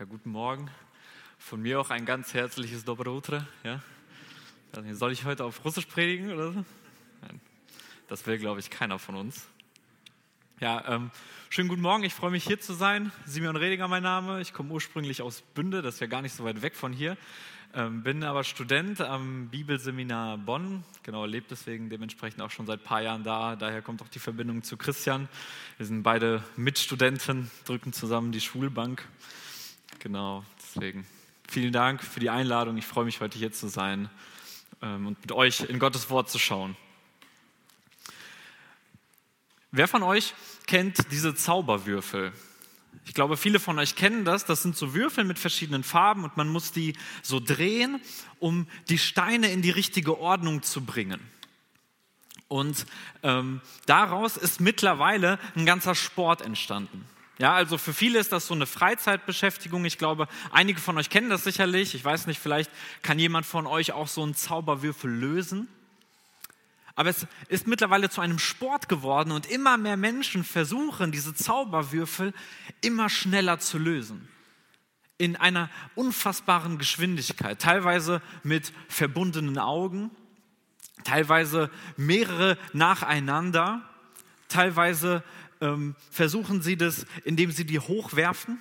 Ja, guten Morgen. Von mir auch ein ganz herzliches Dobre Utre. Ja? Soll ich heute auf Russisch predigen oder so? Nein. Das will, glaube ich, keiner von uns. Ja, ähm, schönen guten Morgen. Ich freue mich, hier zu sein. Simeon Rediger, mein Name. Ich komme ursprünglich aus Bünde, das ist ja gar nicht so weit weg von hier. Ähm, bin aber Student am Bibelseminar Bonn. Genau, lebe deswegen dementsprechend auch schon seit ein paar Jahren da. Daher kommt auch die Verbindung zu Christian. Wir sind beide Mitstudenten, drücken zusammen die Schulbank. Genau, deswegen vielen Dank für die Einladung. Ich freue mich, heute hier zu sein ähm, und mit euch in Gottes Wort zu schauen. Wer von euch kennt diese Zauberwürfel? Ich glaube, viele von euch kennen das. Das sind so Würfel mit verschiedenen Farben und man muss die so drehen, um die Steine in die richtige Ordnung zu bringen. Und ähm, daraus ist mittlerweile ein ganzer Sport entstanden. Ja, also für viele ist das so eine Freizeitbeschäftigung. Ich glaube, einige von euch kennen das sicherlich. Ich weiß nicht, vielleicht kann jemand von euch auch so einen Zauberwürfel lösen. Aber es ist mittlerweile zu einem Sport geworden und immer mehr Menschen versuchen, diese Zauberwürfel immer schneller zu lösen. In einer unfassbaren Geschwindigkeit, teilweise mit verbundenen Augen, teilweise mehrere nacheinander, teilweise ähm, versuchen sie das, indem sie die hochwerfen.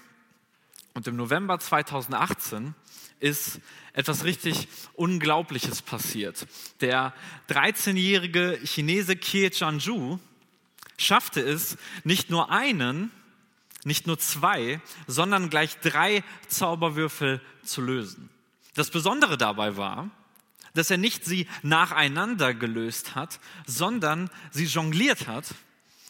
Und im November 2018 ist etwas richtig Unglaubliches passiert. Der 13-jährige Chinese Kie Chanju schaffte es, nicht nur einen, nicht nur zwei, sondern gleich drei Zauberwürfel zu lösen. Das Besondere dabei war, dass er nicht sie nacheinander gelöst hat, sondern sie jongliert hat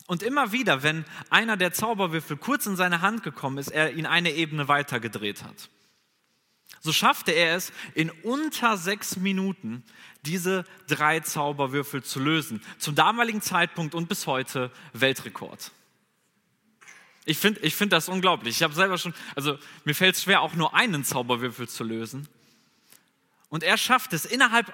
und immer wieder, wenn einer der Zauberwürfel kurz in seine Hand gekommen ist, er ihn eine Ebene weiter gedreht hat. So schaffte er es in unter sechs Minuten, diese drei Zauberwürfel zu lösen. Zum damaligen Zeitpunkt und bis heute Weltrekord. Ich finde ich find das unglaublich. Ich habe selber schon, also mir fällt es schwer, auch nur einen Zauberwürfel zu lösen. Und er schafft es innerhalb,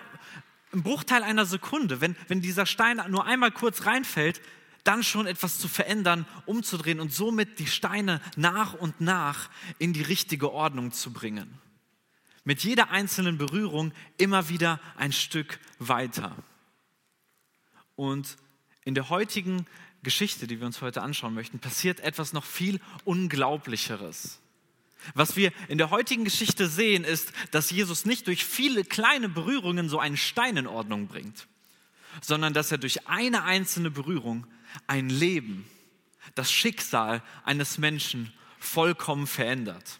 im Bruchteil einer Sekunde, wenn, wenn dieser Stein nur einmal kurz reinfällt, dann schon etwas zu verändern, umzudrehen und somit die Steine nach und nach in die richtige Ordnung zu bringen. Mit jeder einzelnen Berührung immer wieder ein Stück weiter. Und in der heutigen Geschichte, die wir uns heute anschauen möchten, passiert etwas noch viel Unglaublicheres. Was wir in der heutigen Geschichte sehen, ist, dass Jesus nicht durch viele kleine Berührungen so einen Stein in Ordnung bringt, sondern dass er durch eine einzelne Berührung ein Leben, das Schicksal eines Menschen vollkommen verändert.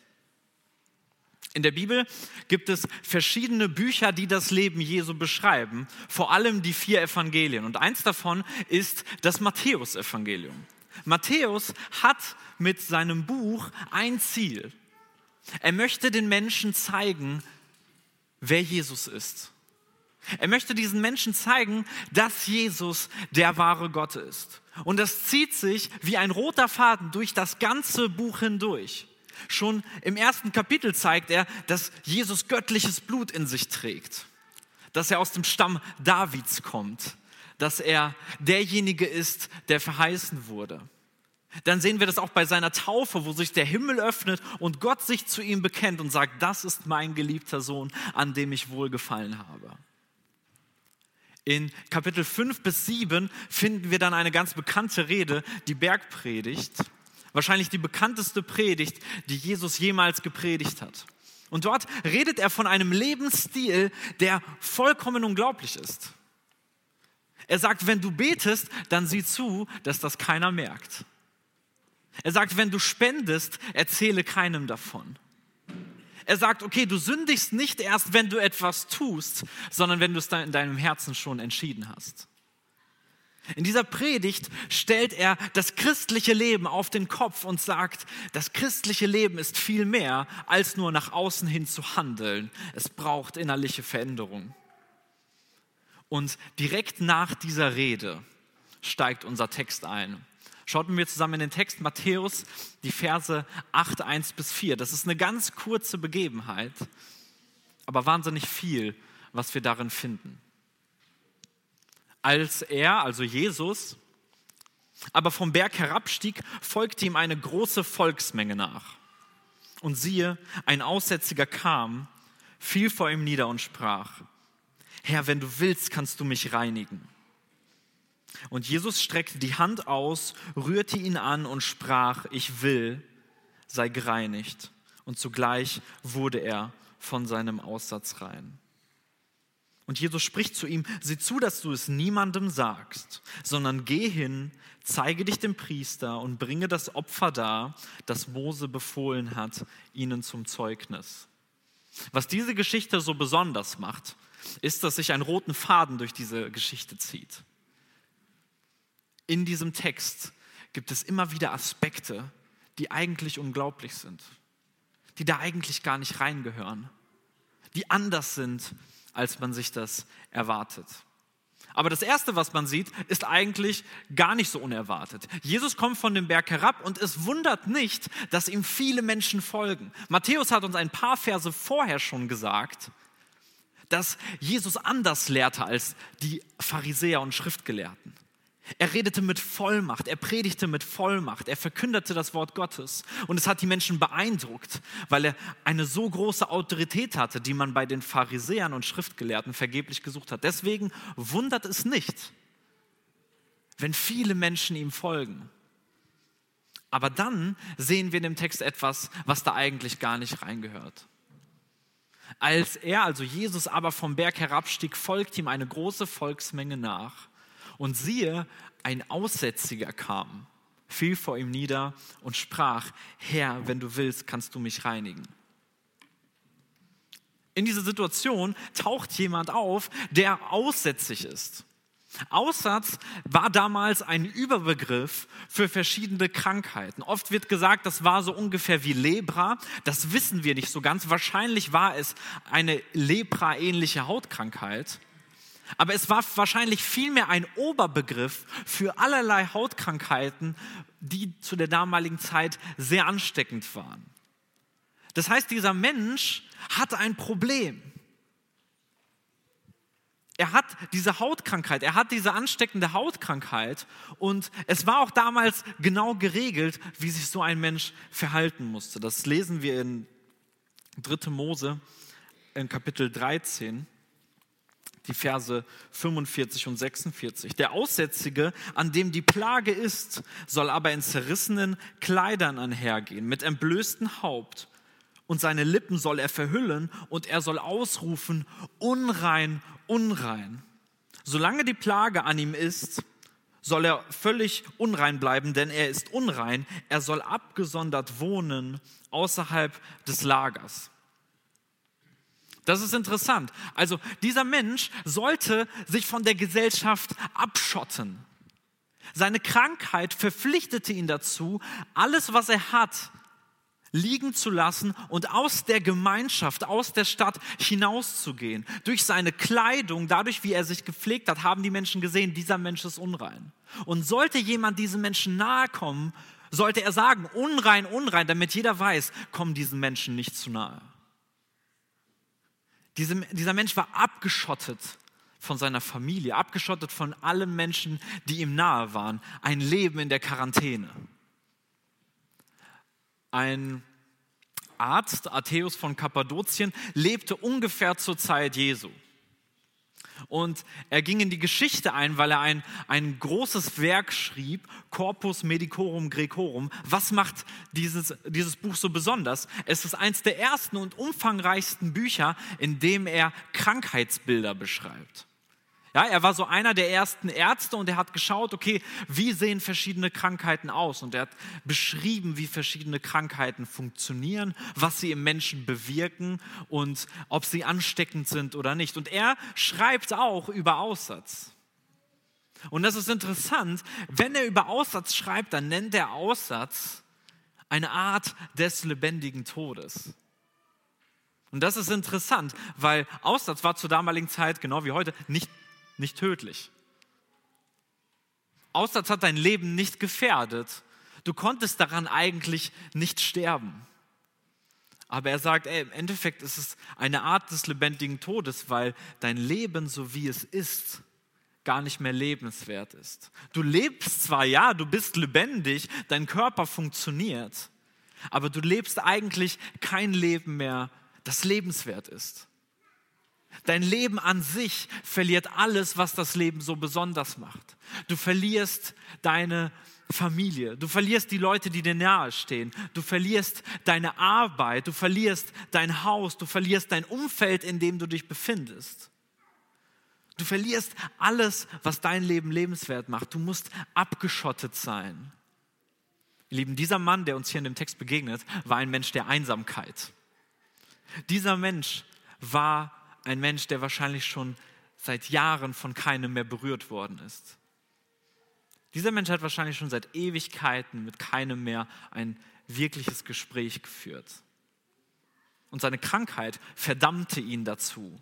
In der Bibel gibt es verschiedene Bücher, die das Leben Jesu beschreiben, vor allem die vier Evangelien. Und eins davon ist das Matthäusevangelium. Matthäus hat mit seinem Buch ein Ziel. Er möchte den Menschen zeigen, wer Jesus ist. Er möchte diesen Menschen zeigen, dass Jesus der wahre Gott ist. Und das zieht sich wie ein roter Faden durch das ganze Buch hindurch. Schon im ersten Kapitel zeigt er, dass Jesus göttliches Blut in sich trägt, dass er aus dem Stamm Davids kommt, dass er derjenige ist, der verheißen wurde. Dann sehen wir das auch bei seiner Taufe, wo sich der Himmel öffnet und Gott sich zu ihm bekennt und sagt, das ist mein geliebter Sohn, an dem ich wohlgefallen habe. In Kapitel 5 bis 7 finden wir dann eine ganz bekannte Rede, die Bergpredigt. Wahrscheinlich die bekannteste Predigt, die Jesus jemals gepredigt hat. Und dort redet er von einem Lebensstil, der vollkommen unglaublich ist. Er sagt, wenn du betest, dann sieh zu, dass das keiner merkt. Er sagt, wenn du spendest, erzähle keinem davon. Er sagt, okay, du sündigst nicht erst, wenn du etwas tust, sondern wenn du es in deinem Herzen schon entschieden hast. In dieser Predigt stellt er das christliche Leben auf den Kopf und sagt, das christliche Leben ist viel mehr als nur nach außen hin zu handeln. Es braucht innerliche Veränderung. Und direkt nach dieser Rede steigt unser Text ein. Schaut mit mir zusammen in den Text Matthäus, die Verse 8, 1 bis 4. Das ist eine ganz kurze Begebenheit, aber wahnsinnig viel, was wir darin finden. Als er, also Jesus, aber vom Berg herabstieg, folgte ihm eine große Volksmenge nach. Und siehe, ein Aussätziger kam, fiel vor ihm nieder und sprach, Herr, wenn du willst, kannst du mich reinigen. Und Jesus streckte die Hand aus, rührte ihn an und sprach, ich will, sei gereinigt. Und zugleich wurde er von seinem Aussatz rein. Und Jesus spricht zu ihm, sieh zu, dass du es niemandem sagst, sondern geh hin, zeige dich dem Priester und bringe das Opfer dar, das Mose befohlen hat, ihnen zum Zeugnis. Was diese Geschichte so besonders macht, ist, dass sich ein roten Faden durch diese Geschichte zieht. In diesem Text gibt es immer wieder Aspekte, die eigentlich unglaublich sind, die da eigentlich gar nicht reingehören, die anders sind, als man sich das erwartet. Aber das Erste, was man sieht, ist eigentlich gar nicht so unerwartet. Jesus kommt von dem Berg herab und es wundert nicht, dass ihm viele Menschen folgen. Matthäus hat uns ein paar Verse vorher schon gesagt, dass Jesus anders lehrte als die Pharisäer und Schriftgelehrten. Er redete mit Vollmacht, er predigte mit Vollmacht, er verkündete das Wort Gottes. Und es hat die Menschen beeindruckt, weil er eine so große Autorität hatte, die man bei den Pharisäern und Schriftgelehrten vergeblich gesucht hat. Deswegen wundert es nicht, wenn viele Menschen ihm folgen. Aber dann sehen wir in dem Text etwas, was da eigentlich gar nicht reingehört. Als er, also Jesus, aber vom Berg herabstieg, folgt ihm eine große Volksmenge nach. Und siehe, ein Aussätziger kam, fiel vor ihm nieder und sprach, Herr, wenn du willst, kannst du mich reinigen. In dieser Situation taucht jemand auf, der aussätzig ist. Aussatz war damals ein Überbegriff für verschiedene Krankheiten. Oft wird gesagt, das war so ungefähr wie Lepra. Das wissen wir nicht so ganz. Wahrscheinlich war es eine Lepra-ähnliche Hautkrankheit. Aber es war wahrscheinlich vielmehr ein Oberbegriff für allerlei Hautkrankheiten, die zu der damaligen Zeit sehr ansteckend waren. Das heißt, dieser Mensch hatte ein Problem. Er hat diese Hautkrankheit, er hat diese ansteckende Hautkrankheit und es war auch damals genau geregelt, wie sich so ein Mensch verhalten musste. Das lesen wir in 3. Mose in Kapitel 13 die Verse 45 und 46. Der Aussätzige, an dem die Plage ist, soll aber in zerrissenen Kleidern einhergehen, mit entblößtem Haupt. Und seine Lippen soll er verhüllen und er soll ausrufen, unrein, unrein. Solange die Plage an ihm ist, soll er völlig unrein bleiben, denn er ist unrein. Er soll abgesondert wohnen außerhalb des Lagers. Das ist interessant. Also dieser Mensch sollte sich von der Gesellschaft abschotten. Seine Krankheit verpflichtete ihn dazu, alles, was er hat, liegen zu lassen und aus der Gemeinschaft, aus der Stadt hinauszugehen. Durch seine Kleidung, dadurch, wie er sich gepflegt hat, haben die Menschen gesehen, dieser Mensch ist unrein. Und sollte jemand diesem Menschen nahe kommen, sollte er sagen, unrein, unrein, damit jeder weiß, komm diesen Menschen nicht zu nahe. Diese, dieser Mensch war abgeschottet von seiner Familie, abgeschottet von allen Menschen, die ihm nahe waren. Ein Leben in der Quarantäne. Ein Arzt, Atthäus von Kappadokien, lebte ungefähr zur Zeit Jesu. Und er ging in die Geschichte ein, weil er ein, ein großes Werk schrieb, Corpus Medicorum Grecorum. Was macht dieses, dieses Buch so besonders? Es ist eines der ersten und umfangreichsten Bücher, in dem er Krankheitsbilder beschreibt. Ja, er war so einer der ersten Ärzte und er hat geschaut, okay, wie sehen verschiedene Krankheiten aus? Und er hat beschrieben, wie verschiedene Krankheiten funktionieren, was sie im Menschen bewirken und ob sie ansteckend sind oder nicht. Und er schreibt auch über Aussatz. Und das ist interessant, wenn er über Aussatz schreibt, dann nennt er Aussatz eine Art des lebendigen Todes. Und das ist interessant, weil Aussatz war zur damaligen Zeit, genau wie heute, nicht nicht tödlich. Aussatz hat dein Leben nicht gefährdet. Du konntest daran eigentlich nicht sterben. Aber er sagt, ey, im Endeffekt ist es eine Art des lebendigen Todes, weil dein Leben, so wie es ist, gar nicht mehr lebenswert ist. Du lebst zwar, ja, du bist lebendig, dein Körper funktioniert, aber du lebst eigentlich kein Leben mehr, das lebenswert ist. Dein Leben an sich verliert alles, was das Leben so besonders macht. Du verlierst deine Familie, du verlierst die Leute, die dir nahestehen, du verlierst deine Arbeit, du verlierst dein Haus, du verlierst dein Umfeld, in dem du dich befindest. Du verlierst alles, was dein Leben lebenswert macht. Du musst abgeschottet sein. Lieben, dieser Mann, der uns hier in dem Text begegnet, war ein Mensch der Einsamkeit. Dieser Mensch war ein Mensch, der wahrscheinlich schon seit Jahren von keinem mehr berührt worden ist. Dieser Mensch hat wahrscheinlich schon seit Ewigkeiten mit keinem mehr ein wirkliches Gespräch geführt. Und seine Krankheit verdammte ihn dazu,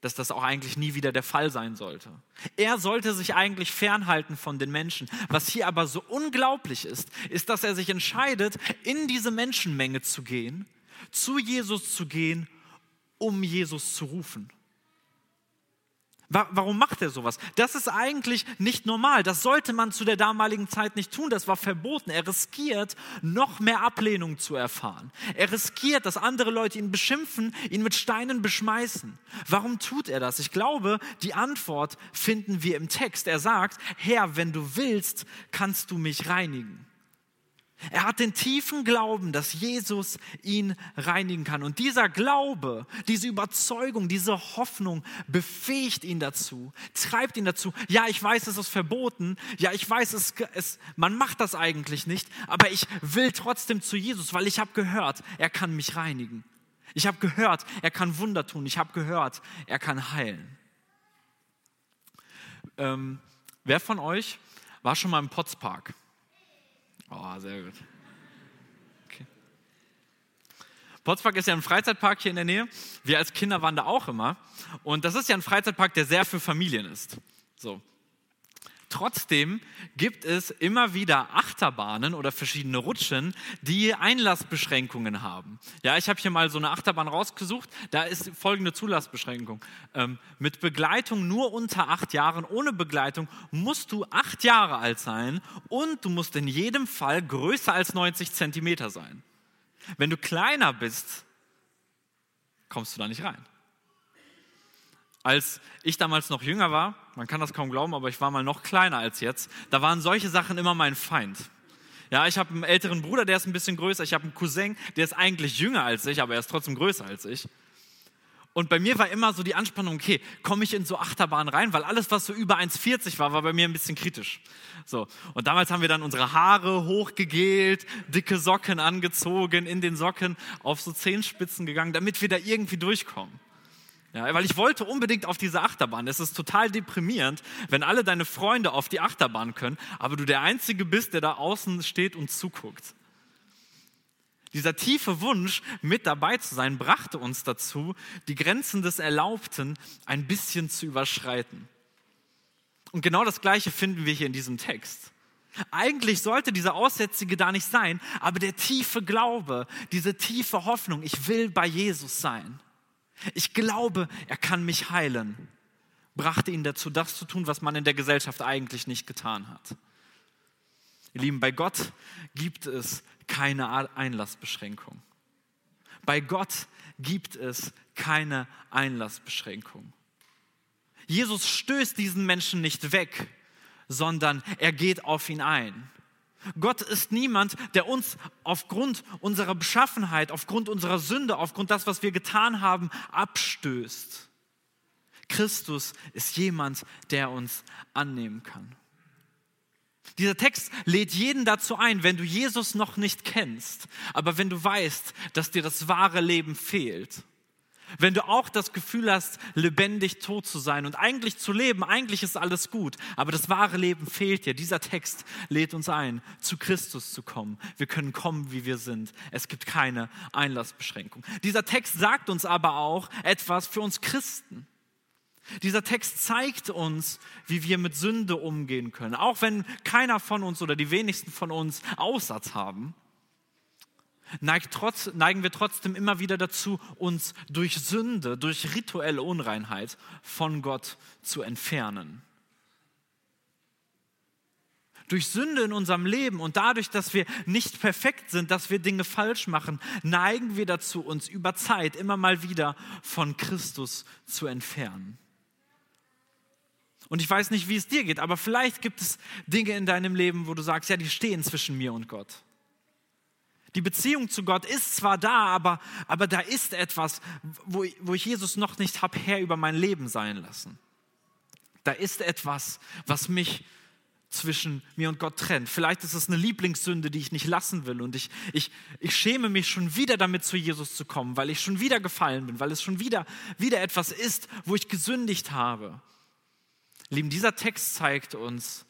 dass das auch eigentlich nie wieder der Fall sein sollte. Er sollte sich eigentlich fernhalten von den Menschen. Was hier aber so unglaublich ist, ist, dass er sich entscheidet, in diese Menschenmenge zu gehen, zu Jesus zu gehen um Jesus zu rufen. Warum macht er sowas? Das ist eigentlich nicht normal. Das sollte man zu der damaligen Zeit nicht tun. Das war verboten. Er riskiert, noch mehr Ablehnung zu erfahren. Er riskiert, dass andere Leute ihn beschimpfen, ihn mit Steinen beschmeißen. Warum tut er das? Ich glaube, die Antwort finden wir im Text. Er sagt, Herr, wenn du willst, kannst du mich reinigen. Er hat den tiefen Glauben, dass Jesus ihn reinigen kann. Und dieser Glaube, diese Überzeugung, diese Hoffnung befähigt ihn dazu, treibt ihn dazu. Ja, ich weiß, es ist verboten. Ja, ich weiß, es, es, man macht das eigentlich nicht. Aber ich will trotzdem zu Jesus, weil ich habe gehört, er kann mich reinigen. Ich habe gehört, er kann Wunder tun. Ich habe gehört, er kann heilen. Ähm, wer von euch war schon mal im Potspark? Oh, sehr gut. Potsdam ist ja ein Freizeitpark hier in der Nähe. Wir als Kinder waren da auch immer. Und das ist ja ein Freizeitpark, der sehr für Familien ist. So. Trotzdem gibt es immer wieder Achterbahnen oder verschiedene Rutschen, die Einlassbeschränkungen haben. Ja, ich habe hier mal so eine Achterbahn rausgesucht. Da ist folgende Zulassbeschränkung. Ähm, mit Begleitung nur unter acht Jahren, ohne Begleitung musst du acht Jahre alt sein und du musst in jedem Fall größer als 90 Zentimeter sein. Wenn du kleiner bist, kommst du da nicht rein. Als ich damals noch jünger war, man kann das kaum glauben, aber ich war mal noch kleiner als jetzt, da waren solche Sachen immer mein Feind. Ja, ich habe einen älteren Bruder, der ist ein bisschen größer. Ich habe einen Cousin, der ist eigentlich jünger als ich, aber er ist trotzdem größer als ich. Und bei mir war immer so die Anspannung, okay, komme ich in so Achterbahn rein, weil alles, was so über 1,40 war, war bei mir ein bisschen kritisch. So. Und damals haben wir dann unsere Haare hochgegelt, dicke Socken angezogen, in den Socken auf so Zehenspitzen gegangen, damit wir da irgendwie durchkommen. Ja, weil ich wollte unbedingt auf diese Achterbahn. Es ist total deprimierend, wenn alle deine Freunde auf die Achterbahn können, aber du der Einzige bist, der da außen steht und zuguckt. Dieser tiefe Wunsch, mit dabei zu sein, brachte uns dazu, die Grenzen des Erlaubten ein bisschen zu überschreiten. Und genau das Gleiche finden wir hier in diesem Text. Eigentlich sollte dieser Aussätzige da nicht sein, aber der tiefe Glaube, diese tiefe Hoffnung, ich will bei Jesus sein ich glaube, er kann mich heilen, brachte ihn dazu, das zu tun, was man in der Gesellschaft eigentlich nicht getan hat. Ihr Lieben, bei Gott gibt es keine Einlassbeschränkung. Bei Gott gibt es keine Einlassbeschränkung. Jesus stößt diesen Menschen nicht weg, sondern er geht auf ihn ein. Gott ist niemand, der uns aufgrund unserer Beschaffenheit, aufgrund unserer Sünde, aufgrund das, was wir getan haben, abstößt. Christus ist jemand, der uns annehmen kann. Dieser Text lädt jeden dazu ein, wenn du Jesus noch nicht kennst, aber wenn du weißt, dass dir das wahre Leben fehlt, wenn du auch das Gefühl hast, lebendig tot zu sein und eigentlich zu leben, eigentlich ist alles gut, aber das wahre Leben fehlt dir. Dieser Text lädt uns ein, zu Christus zu kommen. Wir können kommen, wie wir sind. Es gibt keine Einlassbeschränkung. Dieser Text sagt uns aber auch etwas für uns Christen. Dieser Text zeigt uns, wie wir mit Sünde umgehen können. Auch wenn keiner von uns oder die wenigsten von uns Aussatz haben trotz, neigen wir trotzdem immer wieder dazu, uns durch Sünde, durch rituelle Unreinheit von Gott zu entfernen. durch Sünde in unserem Leben und dadurch, dass wir nicht perfekt sind, dass wir Dinge falsch machen, neigen wir dazu, uns über Zeit immer mal wieder von Christus zu entfernen. Und ich weiß nicht, wie es dir geht, aber vielleicht gibt es Dinge in deinem Leben, wo du sagst, ja, die stehen zwischen mir und Gott. Die Beziehung zu Gott ist zwar da, aber, aber da ist etwas, wo, wo ich Jesus noch nicht habe Herr über mein Leben sein lassen. Da ist etwas, was mich zwischen mir und Gott trennt. Vielleicht ist es eine Lieblingssünde, die ich nicht lassen will. Und ich, ich, ich schäme mich schon wieder damit, zu Jesus zu kommen, weil ich schon wieder gefallen bin, weil es schon wieder, wieder etwas ist, wo ich gesündigt habe. Lieben, dieser Text zeigt uns,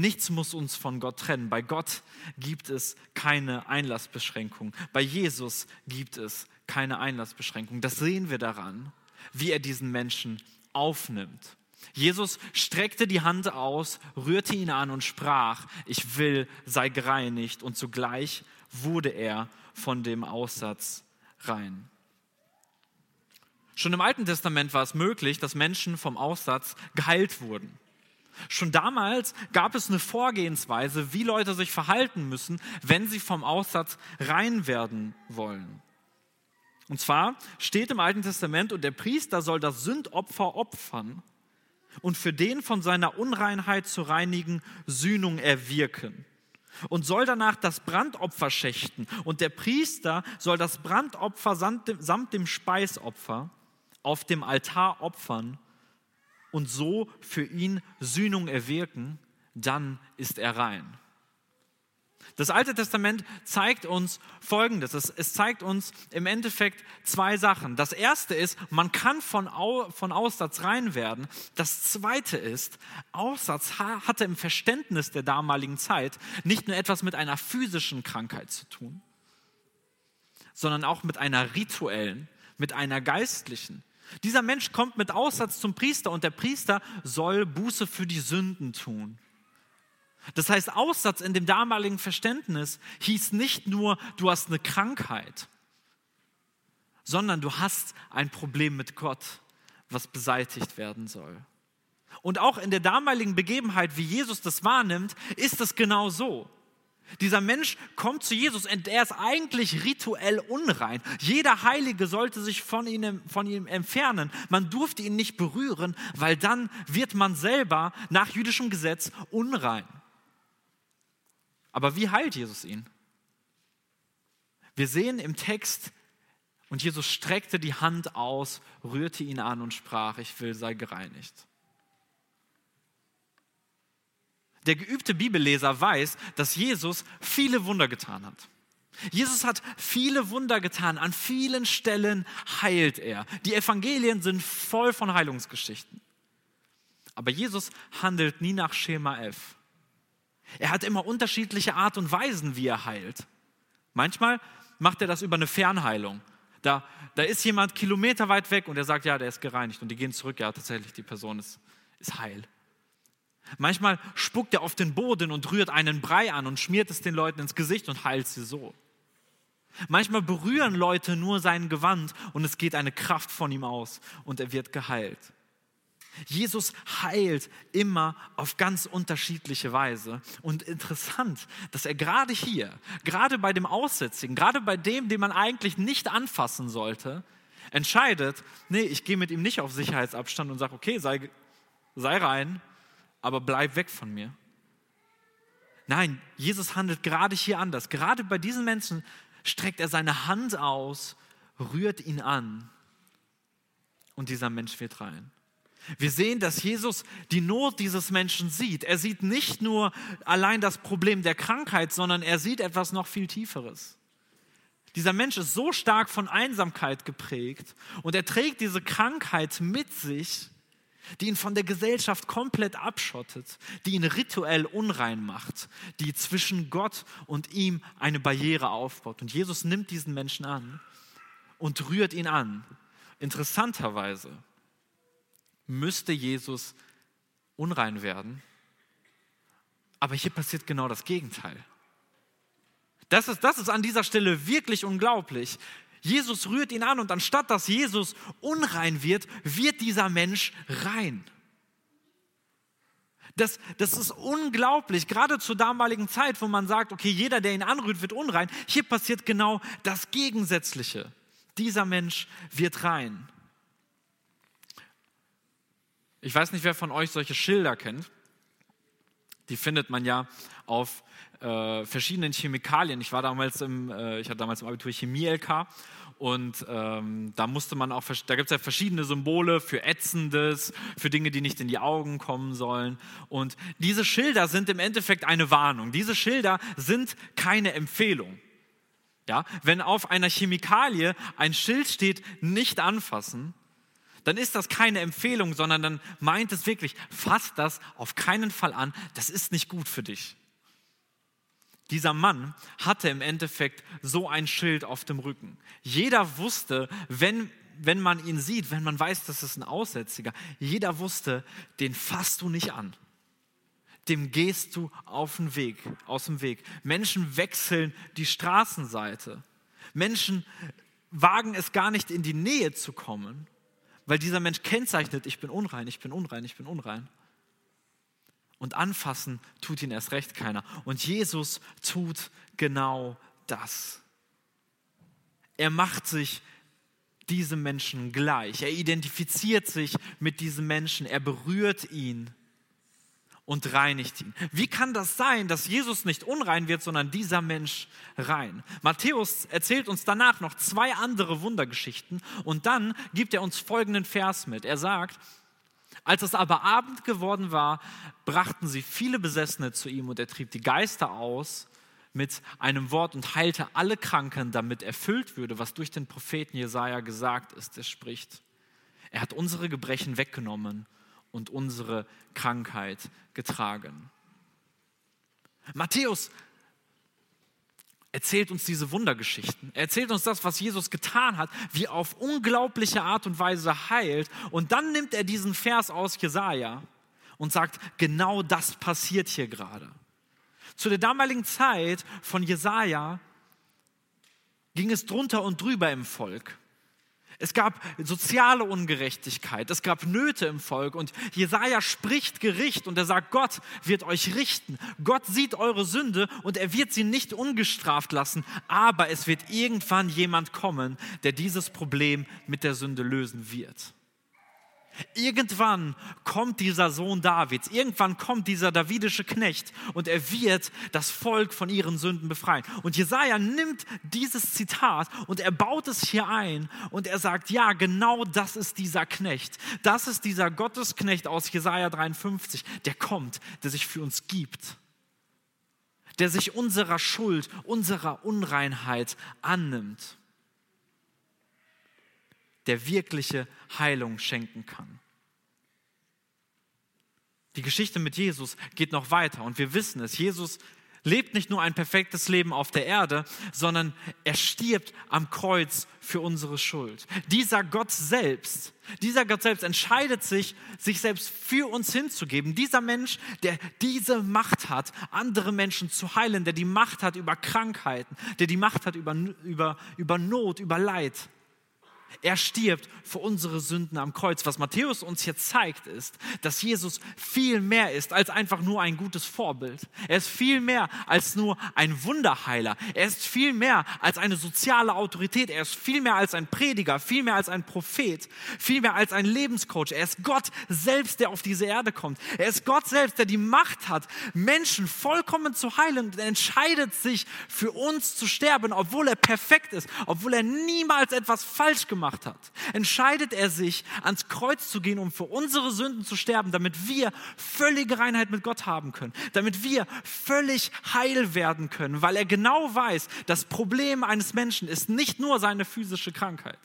nichts muss uns von Gott trennen. Bei Gott gibt es keine Einlassbeschränkung. Bei Jesus gibt es keine Einlassbeschränkung. Das sehen wir daran, wie er diesen Menschen aufnimmt. Jesus streckte die Hand aus, rührte ihn an und sprach, ich will, sei gereinigt. Und zugleich wurde er von dem Aussatz rein. Schon im Alten Testament war es möglich, dass Menschen vom Aussatz geheilt wurden. Schon damals gab es eine Vorgehensweise, wie Leute sich verhalten müssen, wenn sie vom Aussatz rein werden wollen. Und zwar steht im Alten Testament, und der Priester soll das Sündopfer opfern und für den von seiner Unreinheit zu reinigen Sühnung erwirken und soll danach das Brandopfer schächten. Und der Priester soll das Brandopfer samt dem Speisopfer auf dem Altar opfern und so für ihn Sühnung erwirken, dann ist er rein. Das Alte Testament zeigt uns Folgendes. Es, es, zeigt uns im Endeffekt zwei Sachen. Das erste ist, man kann von, Au, von Aussatz rein werden. Das zweite ist, Aussatz hatte im Verständnis der damaligen Zeit nicht nur etwas mit einer physischen Krankheit zu tun, sondern auch mit einer rituellen, mit einer geistlichen. Dieser Mensch kommt mit Aussatz zum Priester und der Priester soll Buße für die Sünden tun. Das heißt, Aussatz in dem damaligen Verständnis hieß nicht nur, du hast eine Krankheit, sondern du hast ein Problem mit Gott, was beseitigt werden soll. Und auch in der damaligen Begebenheit, wie Jesus das wahrnimmt, ist es genau so. Dieser Mensch kommt zu Jesus und er ist eigentlich rituell unrein. Jeder Heilige sollte sich von ihm, von ihm entfernen. Man durfte ihn nicht berühren, weil dann wird man selber nach jüdischem Gesetz unrein. Aber wie heilt Jesus ihn? Wir sehen im Text, und Jesus streckte die Hand aus, rührte ihn an und sprach, ich will, sei gereinigt. Der geübte Bibelleser weiß, dass Jesus viele Wunder getan hat. Jesus hat viele Wunder getan, an vielen Stellen heilt er. Die Evangelien sind voll von Heilungsgeschichten. Aber Jesus handelt nie nach Schema F. Er hat immer unterschiedliche Art und Weisen, wie er heilt. Manchmal macht er das über eine Fernheilung. Da, da ist jemand kilometerweit weg und er sagt, ja, der ist gereinigt. Und die gehen zurück, ja, tatsächlich, die Person ist, ist heil. Manchmal spuckt er auf den Boden und rührt einen Brei an und schmiert es den Leuten ins Gesicht und heilt sie so. Manchmal berühren Leute nur sein Gewand und es geht eine Kraft von ihm aus und er wird geheilt. Jesus heilt immer auf ganz unterschiedliche Weise. Und interessant, dass er gerade hier, gerade bei dem Aussätzigen, gerade bei dem, den man eigentlich nicht anfassen sollte, entscheidet, nee, ich gehe mit ihm nicht auf Sicherheitsabstand und sage, okay, sei, sei rein, aber bleib weg von mir. Nein, Jesus handelt gerade hier anders. Gerade bei diesen Menschen streckt er seine Hand aus, rührt ihn an und dieser Mensch wird rein. Wir sehen, dass Jesus die Not dieses Menschen sieht. Er sieht nicht nur allein das Problem der Krankheit, sondern er sieht etwas noch viel Tieferes. Dieser Mensch ist so stark von Einsamkeit geprägt und er trägt diese Krankheit mit sich die ihn von der Gesellschaft komplett abschottet, die ihn rituell unrein macht, die zwischen Gott und ihm eine Barriere aufbaut. Und Jesus nimmt diesen Menschen an und rührt ihn an. Interessanterweise müsste Jesus unrein werden, aber hier passiert genau das Gegenteil. Das ist, das ist an dieser Stelle wirklich unglaublich. Jesus rührt ihn an und anstatt dass Jesus unrein wird, wird dieser Mensch rein. Das, das ist unglaublich, gerade zur damaligen Zeit, wo man sagt, okay, jeder, der ihn anrührt, wird unrein. Hier passiert genau das Gegensätzliche. Dieser Mensch wird rein. Ich weiß nicht, wer von euch solche Schilder kennt. Die findet man ja auf äh, verschiedenen Chemikalien. Ich war damals im, äh, ich hatte damals im Abitur Chemie-LK und ähm, da musste man auch, da gibt es ja verschiedene Symbole für Ätzendes, für Dinge, die nicht in die Augen kommen sollen. Und diese Schilder sind im Endeffekt eine Warnung. Diese Schilder sind keine Empfehlung. Ja, wenn auf einer Chemikalie ein Schild steht, nicht anfassen, dann ist das keine Empfehlung, sondern dann meint es wirklich, fass das auf keinen Fall an, das ist nicht gut für dich. Dieser Mann hatte im Endeffekt so ein Schild auf dem Rücken. Jeder wusste, wenn, wenn man ihn sieht, wenn man weiß, das ist ein Aussätziger, jeder wusste, den fasst du nicht an. Dem gehst du auf den Weg, aus dem Weg. Menschen wechseln die Straßenseite. Menschen wagen es gar nicht in die Nähe zu kommen, weil dieser Mensch kennzeichnet, ich bin unrein, ich bin unrein, ich bin unrein. Und anfassen tut ihn erst recht keiner. Und Jesus tut genau das. Er macht sich diesem Menschen gleich. Er identifiziert sich mit diesem Menschen. Er berührt ihn und reinigt ihn. Wie kann das sein, dass Jesus nicht unrein wird, sondern dieser Mensch rein? Matthäus erzählt uns danach noch zwei andere Wundergeschichten und dann gibt er uns folgenden Vers mit. Er sagt, als es aber Abend geworden war, brachten sie viele Besessene zu ihm und er trieb die Geister aus mit einem Wort und heilte alle Kranken, damit erfüllt würde, was durch den Propheten Jesaja gesagt ist. Er spricht: Er hat unsere Gebrechen weggenommen und unsere Krankheit getragen. Matthäus erzählt uns diese Wundergeschichten. Er erzählt uns das, was Jesus getan hat, wie er auf unglaubliche Art und Weise heilt. Und dann nimmt er diesen Vers aus Jesaja und sagt, genau das passiert hier gerade. Zu der damaligen Zeit von Jesaja ging es drunter und drüber im Volk. Es gab soziale Ungerechtigkeit, es gab Nöte im Volk und Jesaja spricht Gericht und er sagt, Gott wird euch richten. Gott sieht eure Sünde und er wird sie nicht ungestraft lassen, aber es wird irgendwann jemand kommen, der dieses Problem mit der Sünde lösen wird. Irgendwann kommt dieser Sohn Davids, irgendwann kommt dieser davidische Knecht und er wird das Volk von ihren Sünden befreien. Und Jesaja nimmt dieses Zitat und er baut es hier ein und er sagt: Ja, genau das ist dieser Knecht. Das ist dieser Gottesknecht aus Jesaja 53, der kommt, der sich für uns gibt, der sich unserer Schuld, unserer Unreinheit annimmt der wirkliche Heilung schenken kann. Die Geschichte mit Jesus geht noch weiter und wir wissen es. Jesus lebt nicht nur ein perfektes Leben auf der Erde, sondern er stirbt am Kreuz für unsere Schuld. Dieser Gott selbst, dieser Gott selbst entscheidet sich, sich selbst für uns hinzugeben. Dieser Mensch, der diese Macht hat, andere Menschen zu heilen, der die Macht hat über Krankheiten, der die Macht hat über, über, über Not, über Leid er stirbt für unsere Sünden am Kreuz. Was Matthäus uns hier zeigt, ist, dass Jesus viel mehr ist als einfach nur ein gutes Vorbild. Er ist viel mehr als nur ein Wunderheiler. Er ist viel mehr als eine soziale Autorität. Er ist viel mehr als ein Prediger, viel mehr als ein Prophet, viel mehr als ein Lebenscoach. Er ist Gott selbst, der auf diese Erde kommt. Er ist Gott selbst, der die Macht hat, Menschen vollkommen zu heilen und entscheidet sich für uns zu sterben, obwohl er perfekt ist, obwohl er niemals etwas falsch gemacht gemacht hat, entscheidet er sich, ans Kreuz zu gehen, um für unsere Sünden zu sterben, damit wir völlige Reinheit mit Gott haben können, damit wir völlig heil werden können, weil er genau weiß, das Problem eines Menschen ist nicht nur seine physische Krankheit.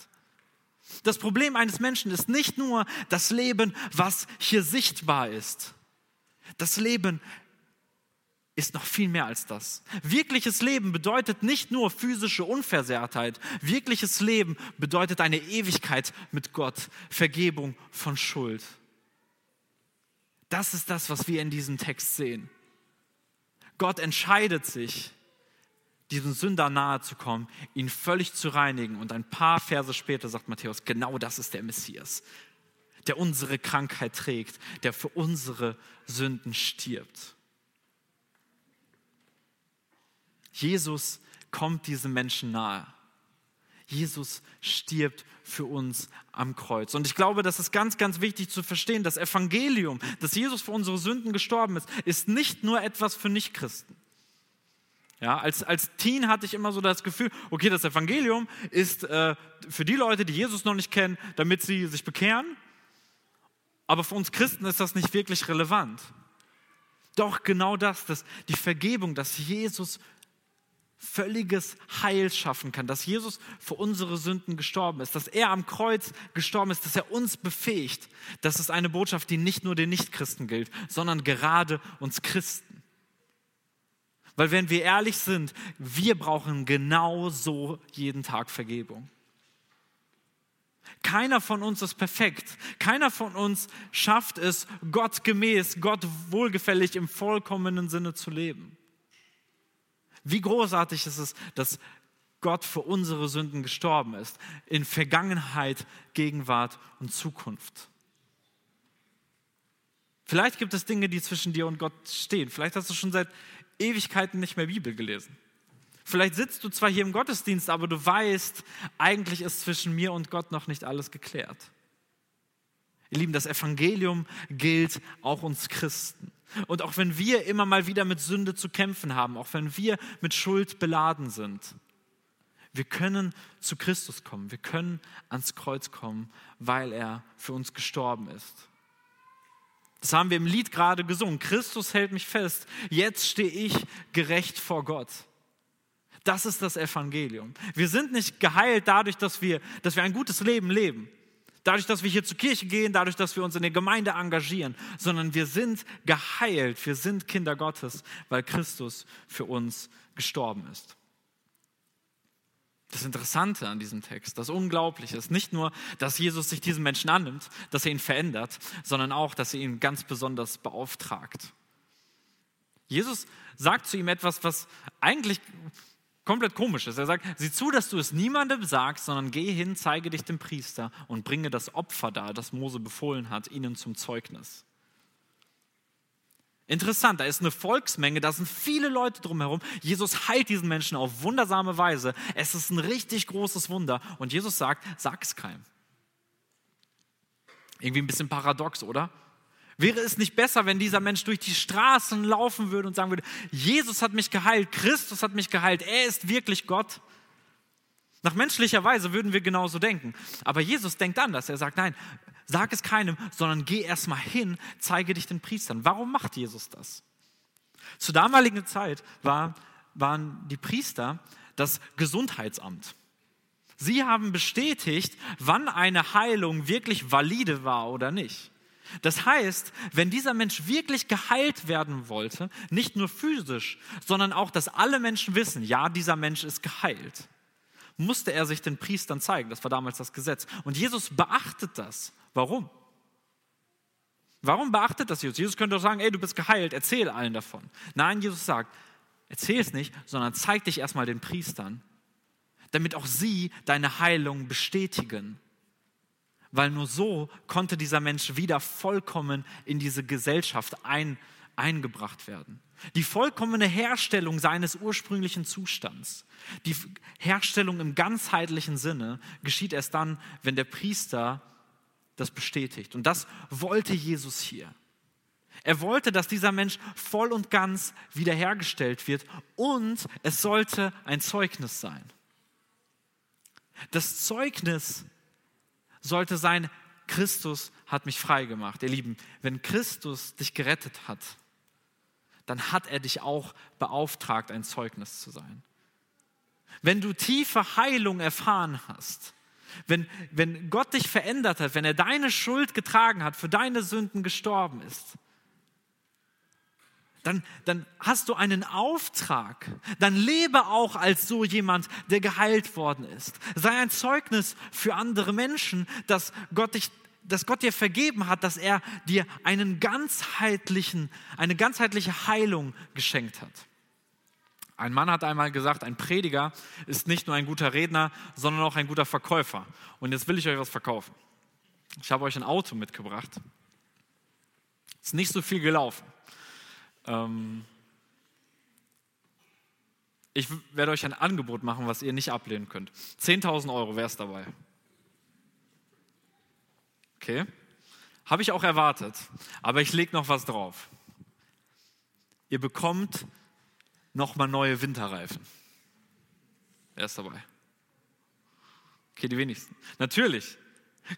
Das Problem eines Menschen ist nicht nur das Leben, was hier sichtbar ist. Das Leben ist noch viel mehr als das. Wirkliches Leben bedeutet nicht nur physische Unversehrtheit. Wirkliches Leben bedeutet eine Ewigkeit mit Gott, Vergebung von Schuld. Das ist das, was wir in diesem Text sehen. Gott entscheidet sich, diesem Sünder nahe zu kommen, ihn völlig zu reinigen. Und ein paar Verse später sagt Matthäus, genau das ist der Messias. der unsere Krankheit trägt, der für unsere Sünden stirbt. Jesus kommt diesem Menschen nahe. Jesus stirbt für uns am Kreuz. Und ich glaube, das ist ganz, ganz wichtig zu verstehen. Das Evangelium, dass Jesus für unsere Sünden gestorben ist, ist nicht nur etwas für Nichtchristen. Ja, als, als Teen hatte ich immer so das Gefühl, okay, das Evangelium ist äh, für die Leute, die Jesus noch nicht kennen, damit sie sich bekehren. Aber für uns Christen ist das nicht wirklich relevant. Doch genau das, dass die Vergebung, dass Jesus völliges Heil schaffen kann, dass Jesus für unsere Sünden gestorben ist, dass er am Kreuz gestorben ist, dass er uns befähigt. Das ist eine Botschaft, die nicht nur den Nichtchristen gilt, sondern gerade uns Christen. Weil wenn wir ehrlich sind, wir brauchen genau so jeden Tag Vergebung. Keiner von uns ist perfekt. Keiner von uns schafft es, Gott gemäß, Gott wohlgefällig im vollkommenen Sinne zu leben. Wie großartig ist es, dass Gott für unsere Sünden gestorben ist, in Vergangenheit, Gegenwart und Zukunft. Vielleicht gibt es Dinge, die zwischen dir und Gott stehen. Vielleicht hast du schon seit Ewigkeiten nicht mehr Bibel gelesen. Vielleicht sitzt du zwar hier im Gottesdienst, aber du weißt, eigentlich ist zwischen mir und Gott noch nicht alles geklärt. Ihr Lieben, das Evangelium gilt auch uns Christen. Und auch wenn wir immer mal wieder mit Sünde zu kämpfen haben, auch wenn wir mit Schuld beladen sind, wir können zu Christus kommen, wir können ans Kreuz kommen, weil er für uns gestorben ist. Das haben wir im Lied gerade gesungen. Christus hält mich fest. Jetzt stehe ich gerecht vor Gott. Das ist das Evangelium. Wir sind nicht geheilt dadurch, dass wir, dass wir ein gutes Leben leben. Dadurch, dass wir hier zur Kirche gehen, dadurch, dass wir uns in der Gemeinde engagieren, sondern wir sind geheilt. Wir sind Kinder Gottes, weil Christus für uns gestorben ist. Das Interessante an diesem Text, das Unglaubliche ist nicht nur, dass Jesus sich diesen Menschen annimmt, dass er ihn verändert, sondern auch, dass er ihn ganz besonders beauftragt. Jesus sagt zu ihm etwas, was eigentlich komplett komisch ist. Er sagt, sieh zu, dass du es niemandem sagst, sondern geh hin, zeige dich dem Priester und bringe das Opfer dar, das Mose befohlen hat, ihnen zum Zeugnis. Interessant, da ist eine Volksmenge, da sind viele Leute drumherum. Jesus heilt diesen Menschen auf wundersame Weise. Es ist ein richtig großes Wunder. Und Jesus sagt, sag es keinem. Irgendwie ein bisschen paradox, oder? Wäre es nicht besser, wenn dieser Mensch durch die Straßen laufen würde und sagen würde, Jesus hat mich geheilt, Christus hat mich geheilt, er ist wirklich Gott? Nach menschlicher Weise würden wir genauso denken. Aber Jesus denkt anders. Er sagt, nein, sag es keinem, sondern geh erstmal hin, zeige dich den Priestern. Warum macht Jesus das? Zur damaligen Zeit war, waren die Priester das Gesundheitsamt. Sie haben bestätigt, wann eine Heilung wirklich valide war oder nicht. Das heißt, wenn dieser Mensch wirklich geheilt werden wollte, nicht nur physisch, sondern auch, dass alle Menschen wissen, ja, dieser Mensch ist geheilt, musste er sich den Priestern zeigen. Das war damals das Gesetz. Und Jesus beachtet das. Warum? Warum beachtet das Jesus? Jesus könnte doch sagen, ey, du bist geheilt, erzähl allen davon. Nein, Jesus sagt, erzähl es nicht, sondern zeig dich erstmal den Priestern, damit auch sie deine Heilung bestätigen. Weil nur so konnte dieser Mensch wieder vollkommen in diese Gesellschaft ein, eingebracht werden. Die vollkommene Herstellung seines ursprünglichen Zustands, die Herstellung im ganzheitlichen Sinne geschieht erst dann, wenn der Priester das bestätigt. Und das wollte Jesus hier. Er wollte, dass dieser Mensch voll und ganz wiederhergestellt wird und es sollte ein Zeugnis sein. Das Zeugnis sollte sein, Christus hat mich frei gemacht. Ihr Lieben, wenn Christus dich gerettet hat, dann hat er dich auch beauftragt, ein Zeugnis zu sein. Wenn du tiefe Heilung erfahren hast, wenn, wenn Gott dich verändert hat, wenn er deine Schuld getragen hat, für deine Sünden gestorben ist, dann, dann hast du einen Auftrag. Dann lebe auch als so jemand, der geheilt worden ist. Sei ein Zeugnis für andere Menschen, dass Gott dich dass Gott dir vergeben hat, dass er dir einen ganzheitlichen, eine ganzheitliche Heilung geschenkt hat. Ein Mann hat einmal gesagt, ein Prediger ist nicht nur ein guter Redner, sondern auch ein guter Verkäufer. Und jetzt will ich euch was verkaufen. Ich habe euch ein Auto mitgebracht. Ist nicht so viel gelaufen. Ähm ich werde euch ein Angebot machen, was ihr nicht ablehnen könnt. 10.000 Euro wäre es dabei. Okay. Habe ich auch erwartet. Aber ich lege noch was drauf. Ihr bekommt nochmal neue Winterreifen. Wer ist dabei? Okay, die wenigsten. Natürlich.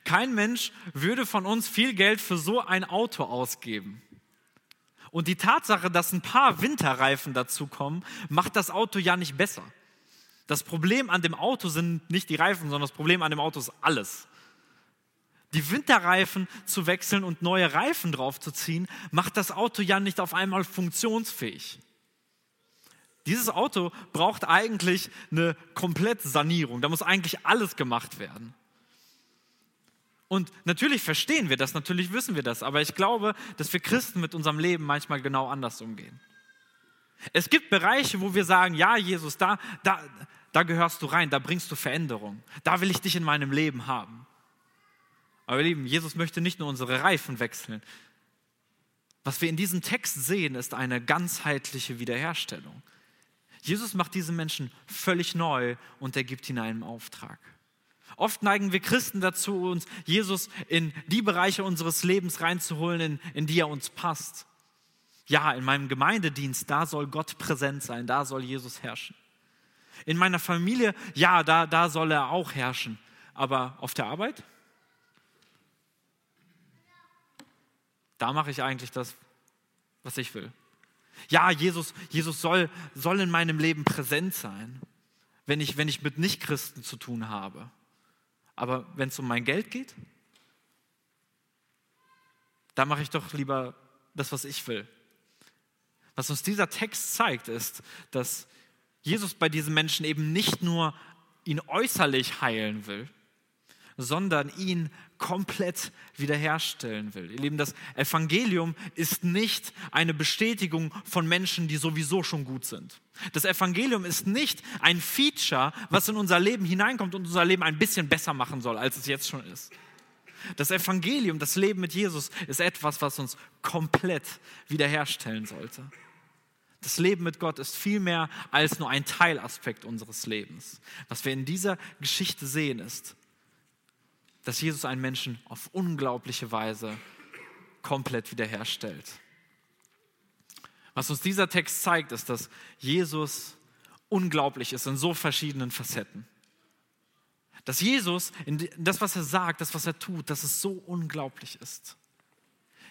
Kein Mensch würde von uns viel Geld für so ein Auto ausgeben. Und die Tatsache, dass ein paar Winterreifen dazukommen, macht das Auto ja nicht besser. Das Problem an dem Auto sind nicht die Reifen, sondern das Problem an dem Auto ist alles. Die Winterreifen zu wechseln und neue Reifen draufzuziehen, macht das Auto ja nicht auf einmal funktionsfähig. Dieses Auto braucht eigentlich eine komplette Sanierung. Da muss eigentlich alles gemacht werden. Und natürlich verstehen wir das, natürlich wissen wir das, aber ich glaube, dass wir Christen mit unserem Leben manchmal genau anders umgehen. Es gibt Bereiche, wo wir sagen, ja, Jesus, da, da, da gehörst du rein, da bringst du Veränderung, da will ich dich in meinem Leben haben. Aber ihr Lieben, Jesus möchte nicht nur unsere Reifen wechseln. Was wir in diesem Text sehen, ist eine ganzheitliche Wiederherstellung. Jesus macht diese Menschen völlig neu und er gibt ihnen einen Auftrag. Oft neigen wir Christen dazu, uns Jesus in die Bereiche unseres Lebens reinzuholen, in, in die er uns passt. Ja, in meinem Gemeindedienst, da soll Gott präsent sein, da soll Jesus herrschen. In meiner Familie, ja, da, da soll er auch herrschen. Aber auf der Arbeit? Da mache ich eigentlich das, was ich will. Ja, Jesus, Jesus soll, soll in meinem Leben präsent sein, wenn ich, wenn ich mit Nichtchristen zu tun habe. Aber wenn es um mein Geld geht, da mache ich doch lieber das, was ich will. Was uns dieser Text zeigt, ist, dass Jesus bei diesen Menschen eben nicht nur ihn äußerlich heilen will, sondern ihn komplett wiederherstellen will. Ihr Lieben, das Evangelium ist nicht eine Bestätigung von Menschen, die sowieso schon gut sind. Das Evangelium ist nicht ein Feature, was in unser Leben hineinkommt und unser Leben ein bisschen besser machen soll, als es jetzt schon ist. Das Evangelium, das Leben mit Jesus, ist etwas, was uns komplett wiederherstellen sollte. Das Leben mit Gott ist viel mehr als nur ein Teilaspekt unseres Lebens. Was wir in dieser Geschichte sehen, ist, dass Jesus einen Menschen auf unglaubliche Weise komplett wiederherstellt. Was uns dieser Text zeigt, ist, dass Jesus unglaublich ist in so verschiedenen Facetten. Dass Jesus, das, was er sagt, das, was er tut, dass es so unglaublich ist.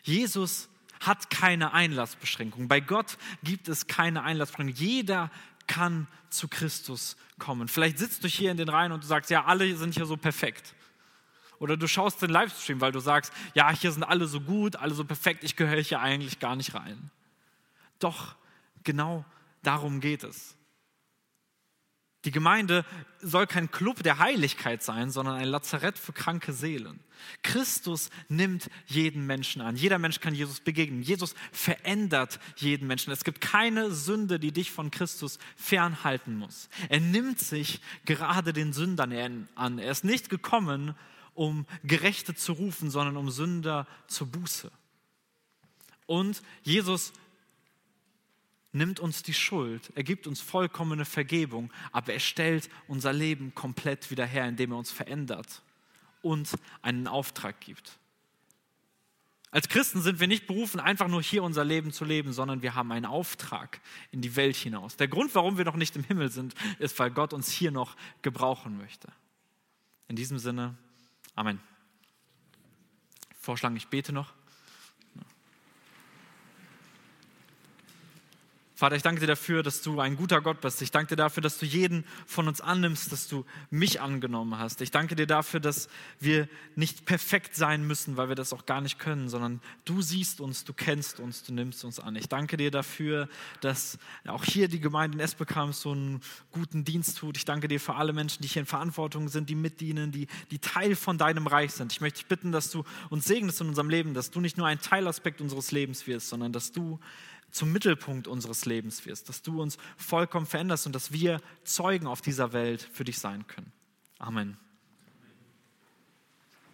Jesus hat keine Einlassbeschränkung. Bei Gott gibt es keine Einlassbeschränkung. Jeder kann zu Christus kommen. Vielleicht sitzt du hier in den Reihen und du sagst, ja, alle sind hier so perfekt. Oder du schaust den Livestream, weil du sagst, ja, hier sind alle so gut, alle so perfekt, ich gehöre hier eigentlich gar nicht rein. Doch genau darum geht es. Die Gemeinde soll kein Club der Heiligkeit sein, sondern ein Lazarett für kranke Seelen. Christus nimmt jeden Menschen an. Jeder Mensch kann Jesus begegnen. Jesus verändert jeden Menschen. Es gibt keine Sünde, die dich von Christus fernhalten muss. Er nimmt sich gerade den Sündern an. Er ist nicht gekommen, um Gerechte zu rufen, sondern um Sünder zur Buße. Und Jesus nimmt uns die Schuld, er gibt uns vollkommene Vergebung, aber er stellt unser Leben komplett wieder her, indem er uns verändert und einen Auftrag gibt. Als Christen sind wir nicht berufen, einfach nur hier unser Leben zu leben, sondern wir haben einen Auftrag in die Welt hinaus. Der Grund, warum wir noch nicht im Himmel sind, ist, weil Gott uns hier noch gebrauchen möchte. In diesem Sinne, Amen. Vorschlagen, ich bete noch. Vater, ich danke dir dafür, dass du ein guter Gott bist. Ich danke dir dafür, dass du jeden von uns annimmst, dass du mich angenommen hast. Ich danke dir dafür, dass wir nicht perfekt sein müssen, weil wir das auch gar nicht können, sondern du siehst uns, du kennst uns, du nimmst uns an. Ich danke dir dafür, dass auch hier die Gemeinde in Esbekamp so einen guten Dienst tut. Ich danke dir für alle Menschen, die hier in Verantwortung sind, die mitdienen, die, die Teil von deinem Reich sind. Ich möchte dich bitten, dass du uns segnest in unserem Leben, dass du nicht nur ein Teilaspekt unseres Lebens wirst, sondern dass du zum Mittelpunkt unseres Lebens wirst, dass du uns vollkommen veränderst und dass wir Zeugen auf dieser Welt für dich sein können. Amen.